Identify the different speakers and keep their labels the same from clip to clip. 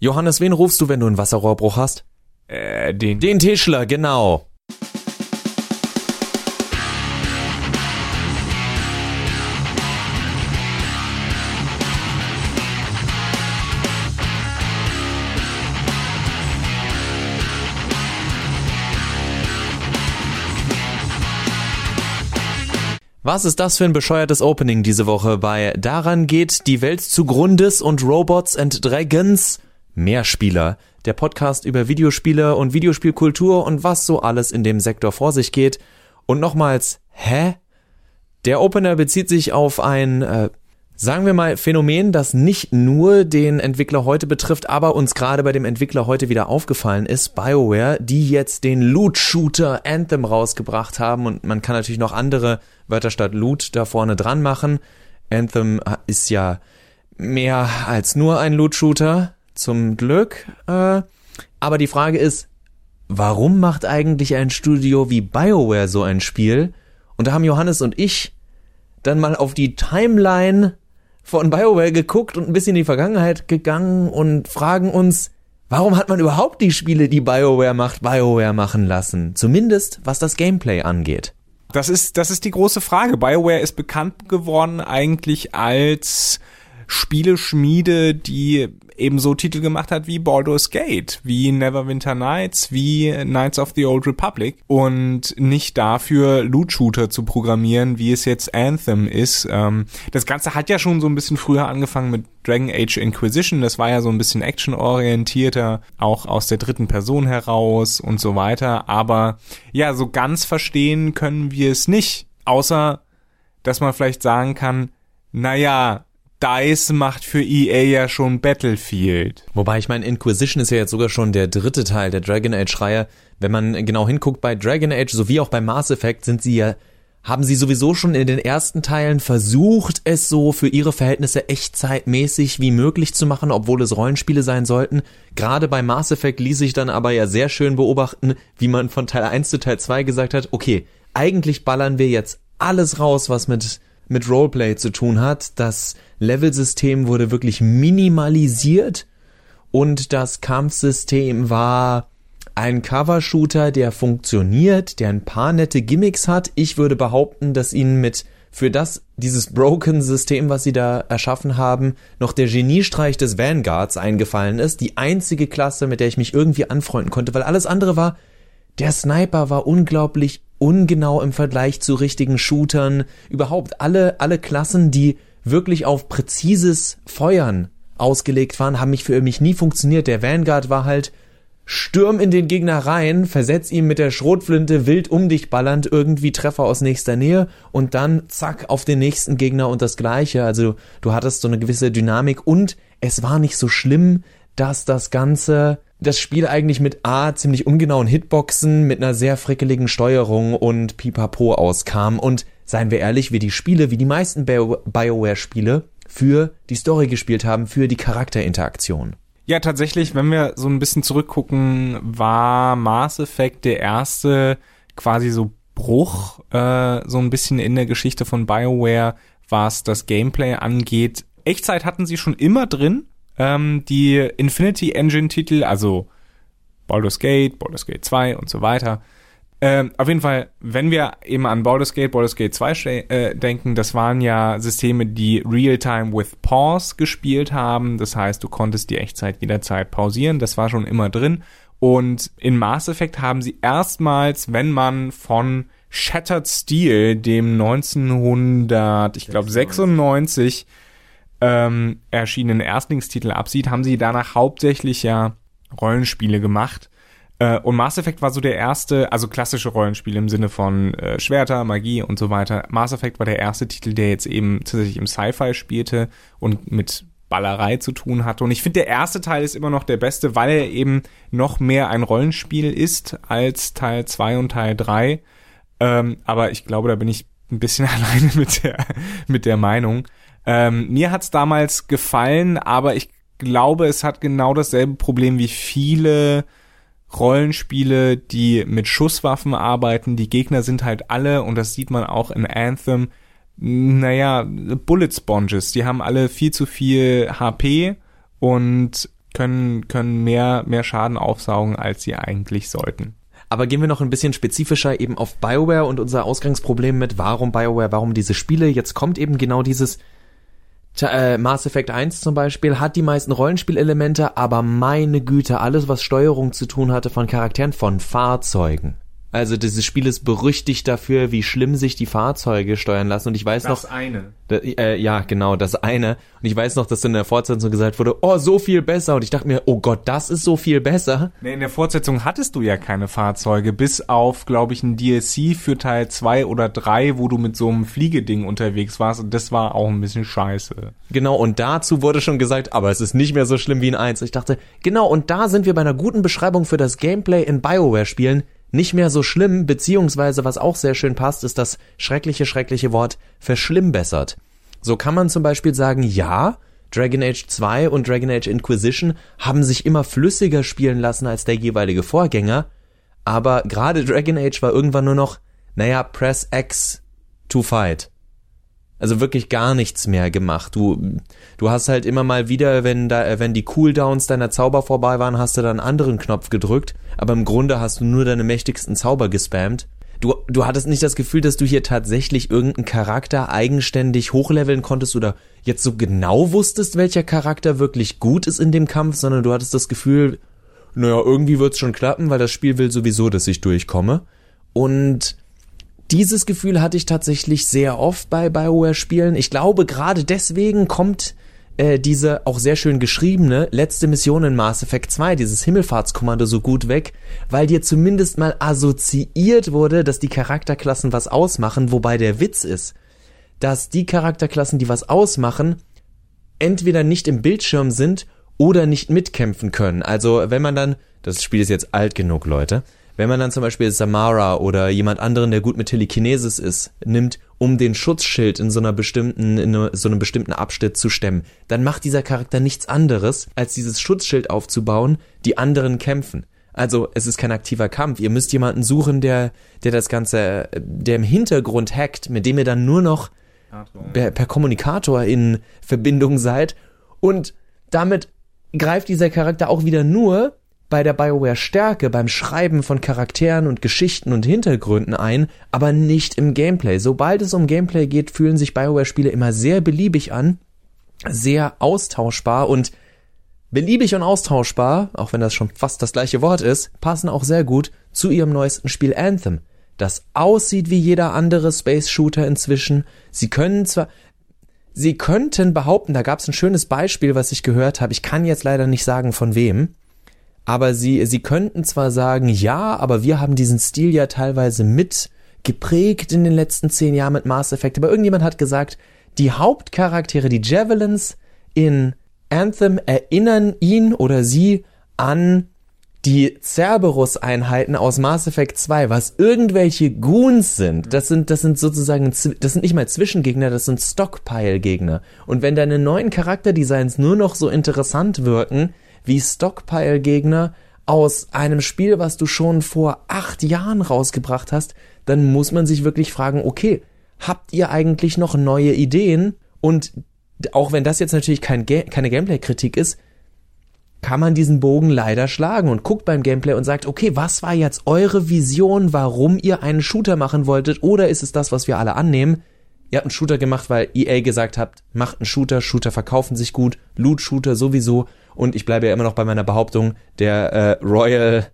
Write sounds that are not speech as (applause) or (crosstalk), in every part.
Speaker 1: Johannes, wen rufst du, wenn du einen Wasserrohrbruch hast?
Speaker 2: Äh, den.
Speaker 1: Den Tischler, genau. Was ist das für ein bescheuertes Opening diese Woche bei Daran geht die Welt zugrundes und Robots and Dragons Mehrspieler, der Podcast über Videospiele und Videospielkultur und was so alles in dem Sektor vor sich geht. Und nochmals, hä? Der Opener bezieht sich auf ein, äh, sagen wir mal, Phänomen, das nicht nur den Entwickler heute betrifft, aber uns gerade bei dem Entwickler heute wieder aufgefallen ist, BioWare, die jetzt den Loot-Shooter Anthem rausgebracht haben und man kann natürlich noch andere Wörter statt Loot da vorne dran machen. Anthem ist ja mehr als nur ein Loot-Shooter, zum Glück. Äh, aber die Frage ist, warum macht eigentlich ein Studio wie BioWare so ein Spiel? Und da haben Johannes und ich dann mal auf die Timeline von BioWare geguckt und ein bisschen in die Vergangenheit gegangen und fragen uns, warum hat man überhaupt die Spiele, die BioWare macht, BioWare machen lassen? Zumindest was das Gameplay angeht.
Speaker 2: Das ist, das ist die große Frage. BioWare ist bekannt geworden eigentlich als Spieleschmiede, die ebenso Titel gemacht hat wie Baldur's Gate, wie Neverwinter Nights, wie Knights of the Old Republic. Und nicht dafür Loot-Shooter zu programmieren, wie es jetzt Anthem ist. Ähm, das Ganze hat ja schon so ein bisschen früher angefangen mit Dragon Age Inquisition, das war ja so ein bisschen actionorientierter, auch aus der dritten Person heraus und so weiter, aber ja, so ganz verstehen können wir es nicht, außer dass man vielleicht sagen kann, naja, DICE macht für EA ja schon Battlefield.
Speaker 1: Wobei ich meine, Inquisition ist ja jetzt sogar schon der dritte Teil der Dragon Age-Reihe. Wenn man genau hinguckt, bei Dragon Age sowie auch bei Mass Effect sind sie ja, haben sie sowieso schon in den ersten Teilen versucht, es so für ihre Verhältnisse echtzeitmäßig wie möglich zu machen, obwohl es Rollenspiele sein sollten. Gerade bei Mass Effect ließ sich dann aber ja sehr schön beobachten, wie man von Teil 1 zu Teil 2 gesagt hat, okay, eigentlich ballern wir jetzt alles raus, was mit mit Roleplay zu tun hat. Das Levelsystem wurde wirklich minimalisiert und das Kampfsystem war ein Cover-Shooter, der funktioniert, der ein paar nette Gimmicks hat. Ich würde behaupten, dass ihnen mit für das, dieses Broken-System, was sie da erschaffen haben, noch der Geniestreich des Vanguards eingefallen ist. Die einzige Klasse, mit der ich mich irgendwie anfreunden konnte, weil alles andere war, der Sniper war unglaublich ungenau im Vergleich zu richtigen Shootern. Überhaupt alle, alle Klassen, die wirklich auf präzises Feuern ausgelegt waren, haben mich für mich nie funktioniert. Der Vanguard war halt Stürm in den Gegner rein, versetz ihm mit der Schrotflinte wild um dich ballernd irgendwie Treffer aus nächster Nähe und dann zack auf den nächsten Gegner und das gleiche. Also du hattest so eine gewisse Dynamik und es war nicht so schlimm, dass das Ganze das Spiel eigentlich mit A ziemlich ungenauen Hitboxen, mit einer sehr frickeligen Steuerung und Pipapo auskam und seien wir ehrlich, wie die Spiele, wie die meisten BioWare-Spiele für die Story gespielt haben, für die Charakterinteraktion.
Speaker 2: Ja, tatsächlich, wenn wir so ein bisschen zurückgucken, war Mass Effect der erste quasi so Bruch, äh, so ein bisschen in der Geschichte von BioWare, was das Gameplay angeht. Echtzeit hatten sie schon immer drin, ähm, die Infinity Engine Titel, also Baldur's Gate, Baldur's Gate 2 und so weiter. Ähm, auf jeden Fall, wenn wir eben an Baldur's Gate, Baldur's Gate 2 äh, denken, das waren ja Systeme, die Real-Time with Pause gespielt haben. Das heißt, du konntest die Echtzeit jederzeit pausieren. Das war schon immer drin. Und in Mass Effect haben sie erstmals, wenn man von Shattered Steel, dem 1900, ich glaube 96 ähm, erschienenen Erstlingstitel absieht, haben sie danach hauptsächlich ja Rollenspiele gemacht. Äh, und Mass Effect war so der erste, also klassische Rollenspiele im Sinne von äh, Schwerter, Magie und so weiter. Mass Effect war der erste Titel, der jetzt eben tatsächlich im Sci-Fi spielte und mit Ballerei zu tun hatte. Und ich finde, der erste Teil ist immer noch der beste, weil er eben noch mehr ein Rollenspiel ist als Teil 2 und Teil 3. Ähm, aber ich glaube, da bin ich ein bisschen (laughs) alleine mit der, mit der Meinung. Ähm, mir hat's damals gefallen, aber ich glaube, es hat genau dasselbe Problem wie viele Rollenspiele, die mit Schusswaffen arbeiten. Die Gegner sind halt alle, und das sieht man auch in Anthem, naja, Bullet Sponges. Die haben alle viel zu viel HP und können, können mehr, mehr Schaden aufsaugen, als sie eigentlich sollten.
Speaker 1: Aber gehen wir noch ein bisschen spezifischer eben auf BioWare und unser Ausgangsproblem mit, warum BioWare, warum diese Spiele. Jetzt kommt eben genau dieses äh, Mass Effect 1 zum Beispiel hat die meisten Rollenspielelemente, aber meine Güte, alles was Steuerung zu tun hatte von Charakteren, von Fahrzeugen, also dieses Spiel ist berüchtigt dafür, wie schlimm sich die Fahrzeuge steuern lassen. Und ich weiß
Speaker 2: das
Speaker 1: noch.
Speaker 2: Das eine.
Speaker 1: Da, äh, ja, genau, das eine. Und ich weiß noch, dass in der Fortsetzung gesagt wurde, oh, so viel besser. Und ich dachte mir, oh Gott, das ist so viel besser.
Speaker 2: Nee, in der Fortsetzung hattest du ja keine Fahrzeuge, bis auf, glaube ich, ein DLC für Teil 2 oder 3, wo du mit so einem Fliegeding unterwegs warst. Und das war auch ein bisschen scheiße.
Speaker 1: Genau, und dazu wurde schon gesagt, aber es ist nicht mehr so schlimm wie in 1. Ich dachte, genau, und da sind wir bei einer guten Beschreibung für das Gameplay in Bioware-Spielen nicht mehr so schlimm, beziehungsweise was auch sehr schön passt, ist das schreckliche, schreckliche Wort verschlimmbessert. So kann man zum Beispiel sagen, ja, Dragon Age 2 und Dragon Age Inquisition haben sich immer flüssiger spielen lassen als der jeweilige Vorgänger, aber gerade Dragon Age war irgendwann nur noch, naja, press X to fight. Also wirklich gar nichts mehr gemacht. Du, du hast halt immer mal wieder, wenn da, wenn die Cooldowns deiner Zauber vorbei waren, hast du dann einen anderen Knopf gedrückt, aber im Grunde hast du nur deine mächtigsten Zauber gespammt. Du, du hattest nicht das Gefühl, dass du hier tatsächlich irgendeinen Charakter eigenständig hochleveln konntest oder jetzt so genau wusstest, welcher Charakter wirklich gut ist in dem Kampf, sondern du hattest das Gefühl, naja, irgendwie wird's schon klappen, weil das Spiel will sowieso, dass ich durchkomme. Und dieses Gefühl hatte ich tatsächlich sehr oft bei BioWare-Spielen. Ich glaube, gerade deswegen kommt äh, diese auch sehr schön geschriebene letzte Mission in Mass Effect 2, dieses Himmelfahrtskommando so gut weg, weil dir zumindest mal assoziiert wurde, dass die Charakterklassen was ausmachen, wobei der Witz ist, dass die Charakterklassen, die was ausmachen, entweder nicht im Bildschirm sind oder nicht mitkämpfen können. Also wenn man dann, das Spiel ist jetzt alt genug, Leute, wenn man dann zum Beispiel Samara oder jemand anderen, der gut mit Telekinesis ist, nimmt, um den Schutzschild in so einer bestimmten, in so einem bestimmten Abschnitt zu stemmen, dann macht dieser Charakter nichts anderes, als dieses Schutzschild aufzubauen, die anderen kämpfen. Also es ist kein aktiver Kampf. Ihr müsst jemanden suchen, der, der das Ganze, der im Hintergrund hackt, mit dem ihr dann nur noch per, per Kommunikator in Verbindung seid. Und damit greift dieser Charakter auch wieder nur, bei der BioWare Stärke beim Schreiben von Charakteren und Geschichten und Hintergründen ein, aber nicht im Gameplay. Sobald es um Gameplay geht, fühlen sich BioWare Spiele immer sehr beliebig an, sehr austauschbar und beliebig und austauschbar, auch wenn das schon fast das gleiche Wort ist, passen auch sehr gut zu ihrem neuesten Spiel Anthem, das aussieht wie jeder andere Space Shooter inzwischen. Sie können zwar Sie könnten behaupten, da gab es ein schönes Beispiel, was ich gehört habe. Ich kann jetzt leider nicht sagen von wem aber sie, sie könnten zwar sagen, ja, aber wir haben diesen Stil ja teilweise mit geprägt in den letzten zehn Jahren mit Mass Effect, aber irgendjemand hat gesagt, die Hauptcharaktere, die Javelins in Anthem erinnern ihn oder sie an die Cerberus-Einheiten aus Mass Effect 2, was irgendwelche Goons sind. Das sind, das sind sozusagen, das sind nicht mal Zwischengegner, das sind Stockpile-Gegner. Und wenn deine neuen Charakterdesigns nur noch so interessant wirken, wie Stockpile-Gegner aus einem Spiel, was du schon vor acht Jahren rausgebracht hast, dann muss man sich wirklich fragen, okay, habt ihr eigentlich noch neue Ideen? Und auch wenn das jetzt natürlich kein Ga keine Gameplay-Kritik ist, kann man diesen Bogen leider schlagen und guckt beim Gameplay und sagt, okay, was war jetzt eure Vision, warum ihr einen Shooter machen wolltet? Oder ist es das, was wir alle annehmen? Ihr habt einen Shooter gemacht, weil EA gesagt habt, macht einen Shooter, Shooter verkaufen sich gut, Loot-Shooter sowieso und ich bleibe ja immer noch bei meiner Behauptung, der äh, Royal,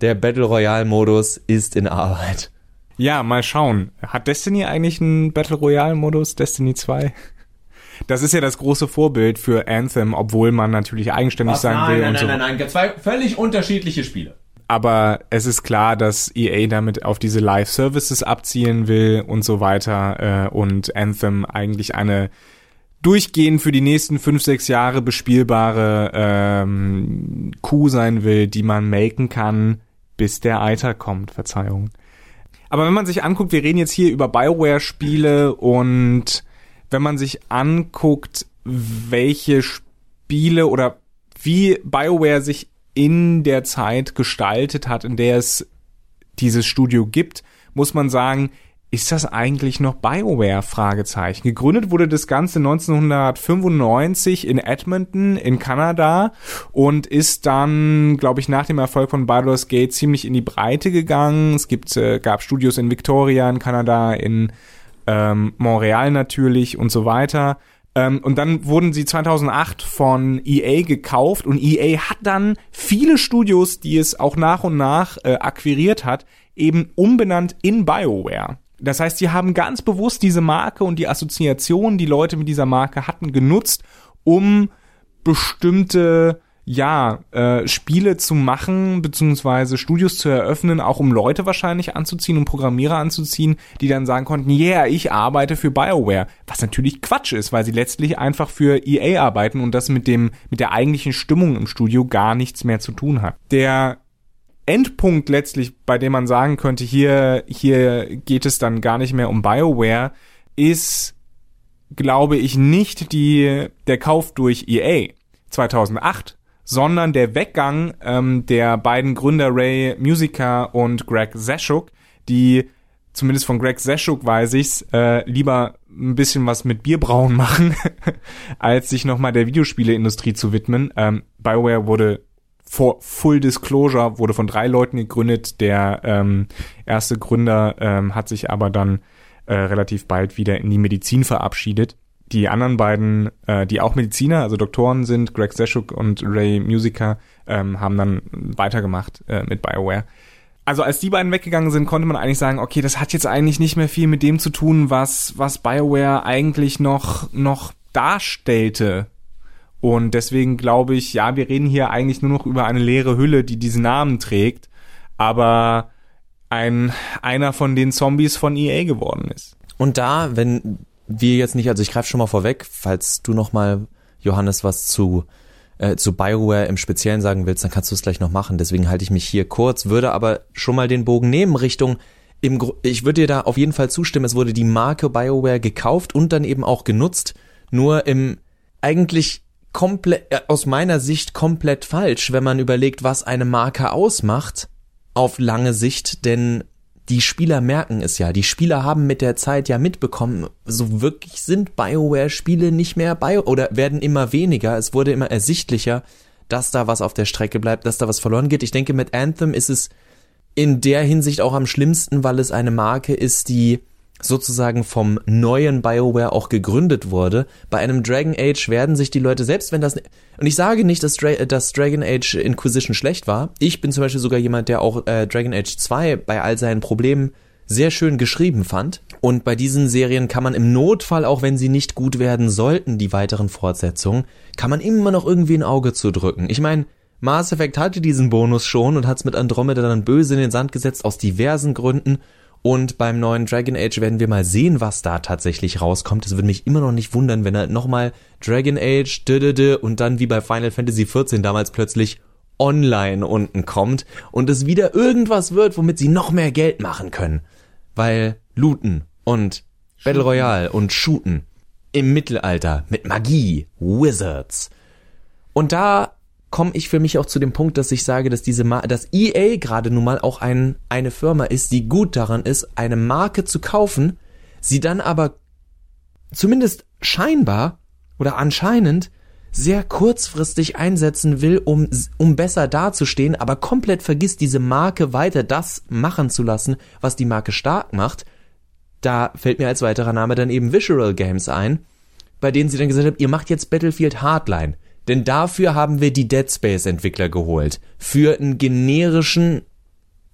Speaker 1: der Battle Royale Modus ist in Arbeit.
Speaker 2: Ja, mal schauen. Hat Destiny eigentlich einen Battle Royale Modus, Destiny 2? Das ist ja das große Vorbild für Anthem, obwohl man natürlich eigenständig Was? sein
Speaker 1: nein,
Speaker 2: will
Speaker 1: nein,
Speaker 2: und
Speaker 1: nein,
Speaker 2: so.
Speaker 1: Nein, nein, nein, zwei völlig unterschiedliche Spiele.
Speaker 2: Aber es ist klar, dass EA damit auf diese Live Services abzielen will und so weiter äh, und Anthem eigentlich eine durchgehend für die nächsten fünf, sechs Jahre bespielbare ähm, Kuh sein will, die man melken kann, bis der Eiter kommt. Verzeihung. Aber wenn man sich anguckt, wir reden jetzt hier über Bioware-Spiele und wenn man sich anguckt, welche Spiele oder wie Bioware sich in der Zeit gestaltet hat, in der es dieses Studio gibt, muss man sagen, ist das eigentlich noch BioWare? Fragezeichen. Gegründet wurde das Ganze 1995 in Edmonton in Kanada und ist dann, glaube ich, nach dem Erfolg von Baldur's Gate ziemlich in die Breite gegangen. Es gibt, äh, gab Studios in Victoria, in Kanada, in ähm, Montreal natürlich und so weiter. Ähm, und dann wurden sie 2008 von EA gekauft und EA hat dann viele Studios, die es auch nach und nach äh, akquiriert hat, eben umbenannt in BioWare. Das heißt, sie haben ganz bewusst diese Marke und die Assoziation, die Leute mit dieser Marke hatten, genutzt, um bestimmte ja, äh, Spiele zu machen, beziehungsweise Studios zu eröffnen, auch um Leute wahrscheinlich anzuziehen, um Programmierer anzuziehen, die dann sagen konnten, yeah, ich arbeite für BioWare. Was natürlich Quatsch ist, weil sie letztlich einfach für EA arbeiten und das mit dem, mit der eigentlichen Stimmung im Studio gar nichts mehr zu tun hat. Der Endpunkt letztlich, bei dem man sagen könnte, hier, hier geht es dann gar nicht mehr um BioWare, ist, glaube ich, nicht die, der Kauf durch EA 2008, sondern der Weggang ähm, der beiden Gründer Ray Musica und Greg Zeschuk, die zumindest von Greg Zeschuk weiß ich's, äh, lieber ein bisschen was mit Bierbrauen (laughs) machen, als sich nochmal der Videospieleindustrie zu widmen. Ähm, BioWare wurde vor Full Disclosure wurde von drei Leuten gegründet. Der ähm, erste Gründer ähm, hat sich aber dann äh, relativ bald wieder in die Medizin verabschiedet. Die anderen beiden, äh, die auch Mediziner, also Doktoren sind, Greg Zeschuk und Ray Musica, ähm, haben dann weitergemacht äh, mit BioWare. Also als die beiden weggegangen sind, konnte man eigentlich sagen, okay, das hat jetzt eigentlich nicht mehr viel mit dem zu tun, was, was BioWare eigentlich noch, noch darstellte und deswegen glaube ich, ja, wir reden hier eigentlich nur noch über eine leere Hülle, die diesen Namen trägt, aber ein einer von den Zombies von EA geworden ist.
Speaker 1: Und da, wenn wir jetzt nicht, also ich greife schon mal vorweg, falls du noch mal Johannes was zu äh, zu BioWare im Speziellen sagen willst, dann kannst du es gleich noch machen. Deswegen halte ich mich hier kurz, würde aber schon mal den Bogen nehmen Richtung im Gru ich würde dir da auf jeden Fall zustimmen, es wurde die Marke BioWare gekauft und dann eben auch genutzt, nur im eigentlich komplett, äh, aus meiner Sicht komplett falsch, wenn man überlegt, was eine Marke ausmacht auf lange Sicht, denn die Spieler merken es ja. Die Spieler haben mit der Zeit ja mitbekommen, so wirklich sind BioWare-Spiele nicht mehr Bio oder werden immer weniger. Es wurde immer ersichtlicher, dass da was auf der Strecke bleibt, dass da was verloren geht. Ich denke, mit Anthem ist es in der Hinsicht auch am schlimmsten, weil es eine Marke ist, die sozusagen vom neuen BioWare auch gegründet wurde. Bei einem Dragon Age werden sich die Leute, selbst wenn das, und ich sage nicht, dass, Dra dass Dragon Age Inquisition schlecht war. Ich bin zum Beispiel sogar jemand, der auch äh, Dragon Age 2 bei all seinen Problemen sehr schön geschrieben fand. Und bei diesen Serien kann man im Notfall, auch wenn sie nicht gut werden sollten, die weiteren Fortsetzungen, kann man immer noch irgendwie ein Auge zudrücken. Ich meine, Mass Effect hatte diesen Bonus schon und hat's mit Andromeda dann böse in den Sand gesetzt aus diversen Gründen und beim neuen Dragon Age werden wir mal sehen, was da tatsächlich rauskommt. Es würde mich immer noch nicht wundern, wenn er nochmal Dragon Age und dann wie bei Final Fantasy XIV damals plötzlich online unten kommt und es wieder irgendwas wird, womit sie noch mehr Geld machen können. Weil looten und Battle Royale und shooten im Mittelalter mit Magie, Wizards. Und da komme ich für mich auch zu dem Punkt, dass ich sage, dass diese Mar dass EA gerade nun mal auch ein, eine Firma ist, die gut daran ist, eine Marke zu kaufen, sie dann aber zumindest scheinbar oder anscheinend sehr kurzfristig einsetzen will, um, um besser dazustehen, aber komplett vergisst, diese Marke weiter das machen zu lassen, was die Marke stark macht. Da fällt mir als weiterer Name dann eben Visual Games ein, bei denen sie dann gesagt haben, ihr macht jetzt Battlefield Hardline. Denn dafür haben wir die Dead Space Entwickler geholt. Für einen generischen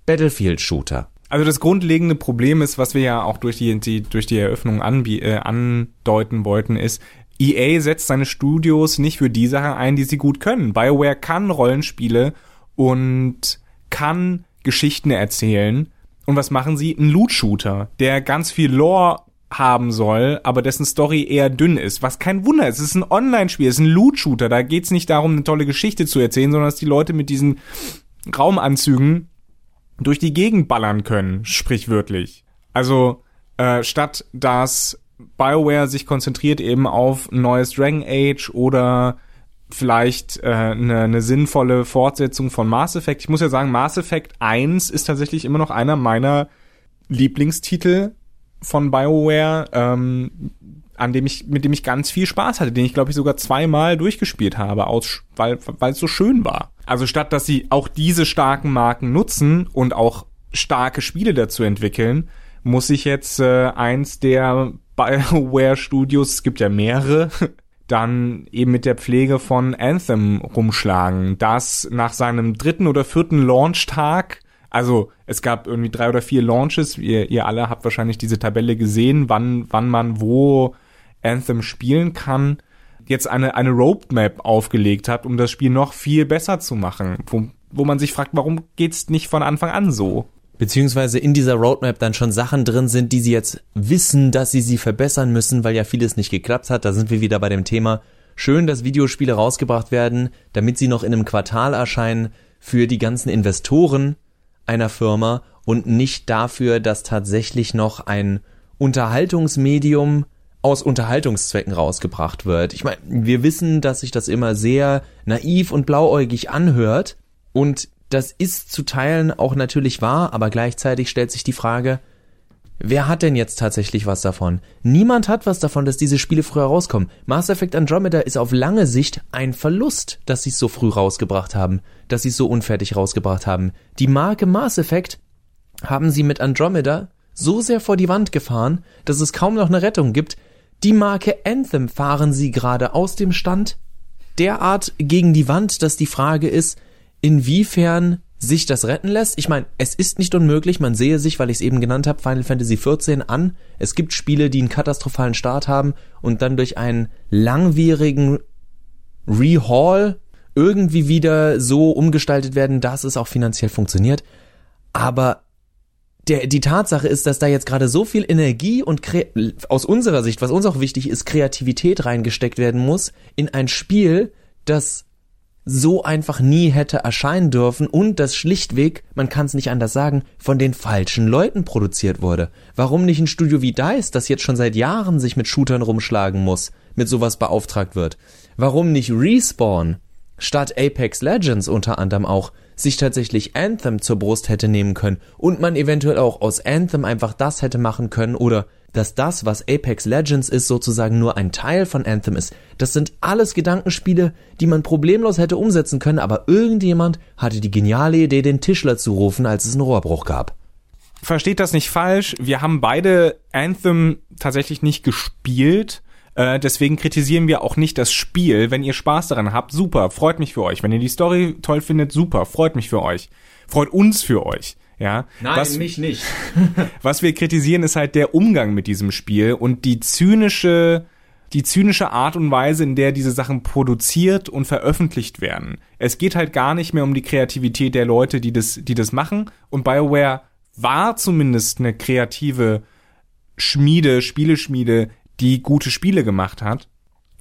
Speaker 1: Battlefield-Shooter.
Speaker 2: Also das grundlegende Problem ist, was wir ja auch durch die, die durch die Eröffnung anbie äh, andeuten wollten, ist, EA setzt seine Studios nicht für die Sachen ein, die sie gut können. BioWare kann Rollenspiele und kann Geschichten erzählen. Und was machen sie? Ein Loot-Shooter, der ganz viel Lore haben soll, aber dessen Story eher dünn ist. Was kein Wunder ist. Es ist ein Online-Spiel, es ist ein Loot-Shooter. Da geht's nicht darum, eine tolle Geschichte zu erzählen, sondern dass die Leute mit diesen Raumanzügen durch die Gegend ballern können, sprichwörtlich. Also äh, statt dass BioWare sich konzentriert eben auf ein neues Dragon Age oder vielleicht äh, eine, eine sinnvolle Fortsetzung von Mass Effect. Ich muss ja sagen, Mass Effect 1 ist tatsächlich immer noch einer meiner Lieblingstitel von BioWare, ähm, an dem ich, mit dem ich ganz viel Spaß hatte, den ich glaube ich sogar zweimal durchgespielt habe, aus, weil, weil es so schön war. Also statt dass sie auch diese starken Marken nutzen und auch starke Spiele dazu entwickeln, muss ich jetzt äh, eins der (laughs) BioWare Studios, es gibt ja mehrere, (laughs) dann eben mit der Pflege von Anthem rumschlagen, das nach seinem dritten oder vierten Launchtag also es gab irgendwie drei oder vier Launches. Ihr, ihr alle habt wahrscheinlich diese Tabelle gesehen, wann, wann man wo Anthem spielen kann. Jetzt eine, eine Roadmap aufgelegt hat, um das Spiel noch viel besser zu machen. Wo, wo man sich fragt, warum geht's nicht von Anfang an so?
Speaker 1: Beziehungsweise in dieser Roadmap dann schon Sachen drin sind, die sie jetzt wissen, dass sie sie verbessern müssen, weil ja vieles nicht geklappt hat. Da sind wir wieder bei dem Thema. Schön, dass Videospiele rausgebracht werden, damit sie noch in einem Quartal erscheinen für die ganzen Investoren, einer Firma und nicht dafür, dass tatsächlich noch ein Unterhaltungsmedium aus Unterhaltungszwecken rausgebracht wird. Ich meine, wir wissen, dass sich das immer sehr naiv und blauäugig anhört und das ist zu Teilen auch natürlich wahr, aber gleichzeitig stellt sich die Frage, Wer hat denn jetzt tatsächlich was davon? Niemand hat was davon, dass diese Spiele früher rauskommen. Mass Effect Andromeda ist auf lange Sicht ein Verlust, dass sie es so früh rausgebracht haben, dass sie es so unfertig rausgebracht haben. Die Marke Mass Effect haben sie mit Andromeda so sehr vor die Wand gefahren, dass es kaum noch eine Rettung gibt. Die Marke Anthem fahren sie gerade aus dem Stand derart gegen die Wand, dass die Frage ist, inwiefern sich das retten lässt. Ich meine, es ist nicht unmöglich, man sehe sich, weil ich es eben genannt habe, Final Fantasy XIV an. Es gibt Spiele, die einen katastrophalen Start haben und dann durch einen langwierigen Rehaul irgendwie wieder so umgestaltet werden, dass es auch finanziell funktioniert. Aber der, die Tatsache ist, dass da jetzt gerade so viel Energie und aus unserer Sicht, was uns auch wichtig ist, Kreativität reingesteckt werden muss in ein Spiel, das so einfach nie hätte erscheinen dürfen und das schlichtweg, man kann es nicht anders sagen, von den falschen Leuten produziert wurde. Warum nicht ein Studio wie DICE, das jetzt schon seit Jahren sich mit Shootern rumschlagen muss, mit sowas beauftragt wird? Warum nicht Respawn, statt Apex Legends unter anderem auch, sich tatsächlich Anthem zur Brust hätte nehmen können und man eventuell auch aus Anthem einfach das hätte machen können oder dass das, was Apex Legends ist, sozusagen nur ein Teil von Anthem ist. Das sind alles Gedankenspiele, die man problemlos hätte umsetzen können, aber irgendjemand hatte die geniale Idee, den Tischler zu rufen, als es einen Rohrbruch gab.
Speaker 2: Versteht das nicht falsch. Wir haben beide Anthem tatsächlich nicht gespielt. Äh, deswegen kritisieren wir auch nicht das Spiel. Wenn ihr Spaß daran habt, super, freut mich für euch. Wenn ihr die Story toll findet, super, freut mich für euch. Freut uns für euch. Ja,
Speaker 1: Nein, was, mich nicht. (laughs)
Speaker 2: was wir kritisieren, ist halt der Umgang mit diesem Spiel und die zynische, die zynische Art und Weise, in der diese Sachen produziert und veröffentlicht werden. Es geht halt gar nicht mehr um die Kreativität der Leute, die das, die das machen. Und BioWare war zumindest eine kreative Schmiede, Spieleschmiede, die gute Spiele gemacht hat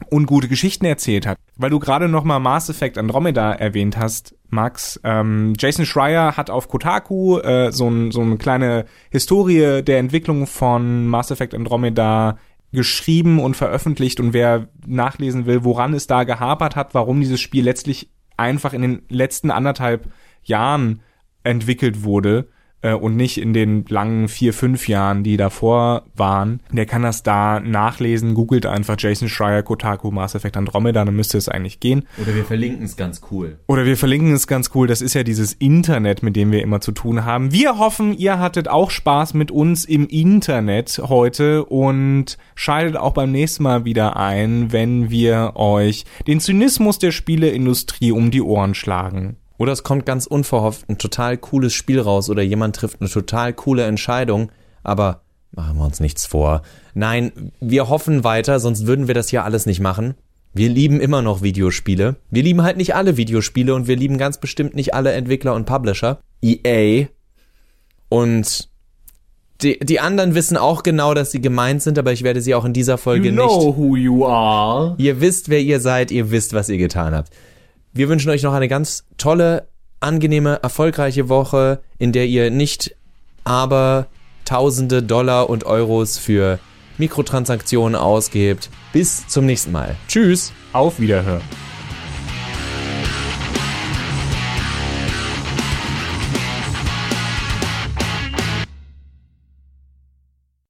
Speaker 2: und gute Geschichten erzählt hat. Weil du gerade noch mal Mass Effect Andromeda erwähnt hast, Max. Ähm, Jason Schreier hat auf Kotaku äh, so, ein, so eine kleine Historie der Entwicklung von Mass Effect Andromeda geschrieben und veröffentlicht und wer nachlesen will, woran es da gehapert hat, warum dieses Spiel letztlich einfach in den letzten anderthalb Jahren entwickelt wurde, äh, und nicht in den langen vier, fünf Jahren, die davor waren, der kann das da nachlesen, googelt einfach Jason Schreier, Kotaku, Mass Effect Andromeda, dann müsste es eigentlich gehen.
Speaker 1: Oder wir verlinken es ganz cool.
Speaker 2: Oder wir verlinken es ganz cool, das ist ja dieses Internet, mit dem wir immer zu tun haben. Wir hoffen, ihr hattet auch Spaß mit uns im Internet heute und schaltet auch beim nächsten Mal wieder ein, wenn wir euch den Zynismus der Spieleindustrie um die Ohren schlagen.
Speaker 1: Oder es kommt ganz unverhofft ein total cooles Spiel raus oder jemand trifft eine total coole Entscheidung, aber machen wir uns nichts vor. Nein, wir hoffen weiter, sonst würden wir das ja alles nicht machen. Wir lieben immer noch Videospiele. Wir lieben halt nicht alle Videospiele und wir lieben ganz bestimmt nicht alle Entwickler und Publisher. EA. Und die, die anderen wissen auch genau, dass sie gemeint sind, aber ich werde sie auch in dieser Folge
Speaker 2: you
Speaker 1: know
Speaker 2: nicht. Who you are.
Speaker 1: Ihr wisst, wer ihr seid, ihr wisst, was ihr getan habt. Wir wünschen euch noch eine ganz tolle, angenehme, erfolgreiche Woche, in der ihr nicht aber Tausende Dollar und Euros für Mikrotransaktionen ausgebt. Bis zum nächsten Mal. Tschüss.
Speaker 2: Auf Wiederhören.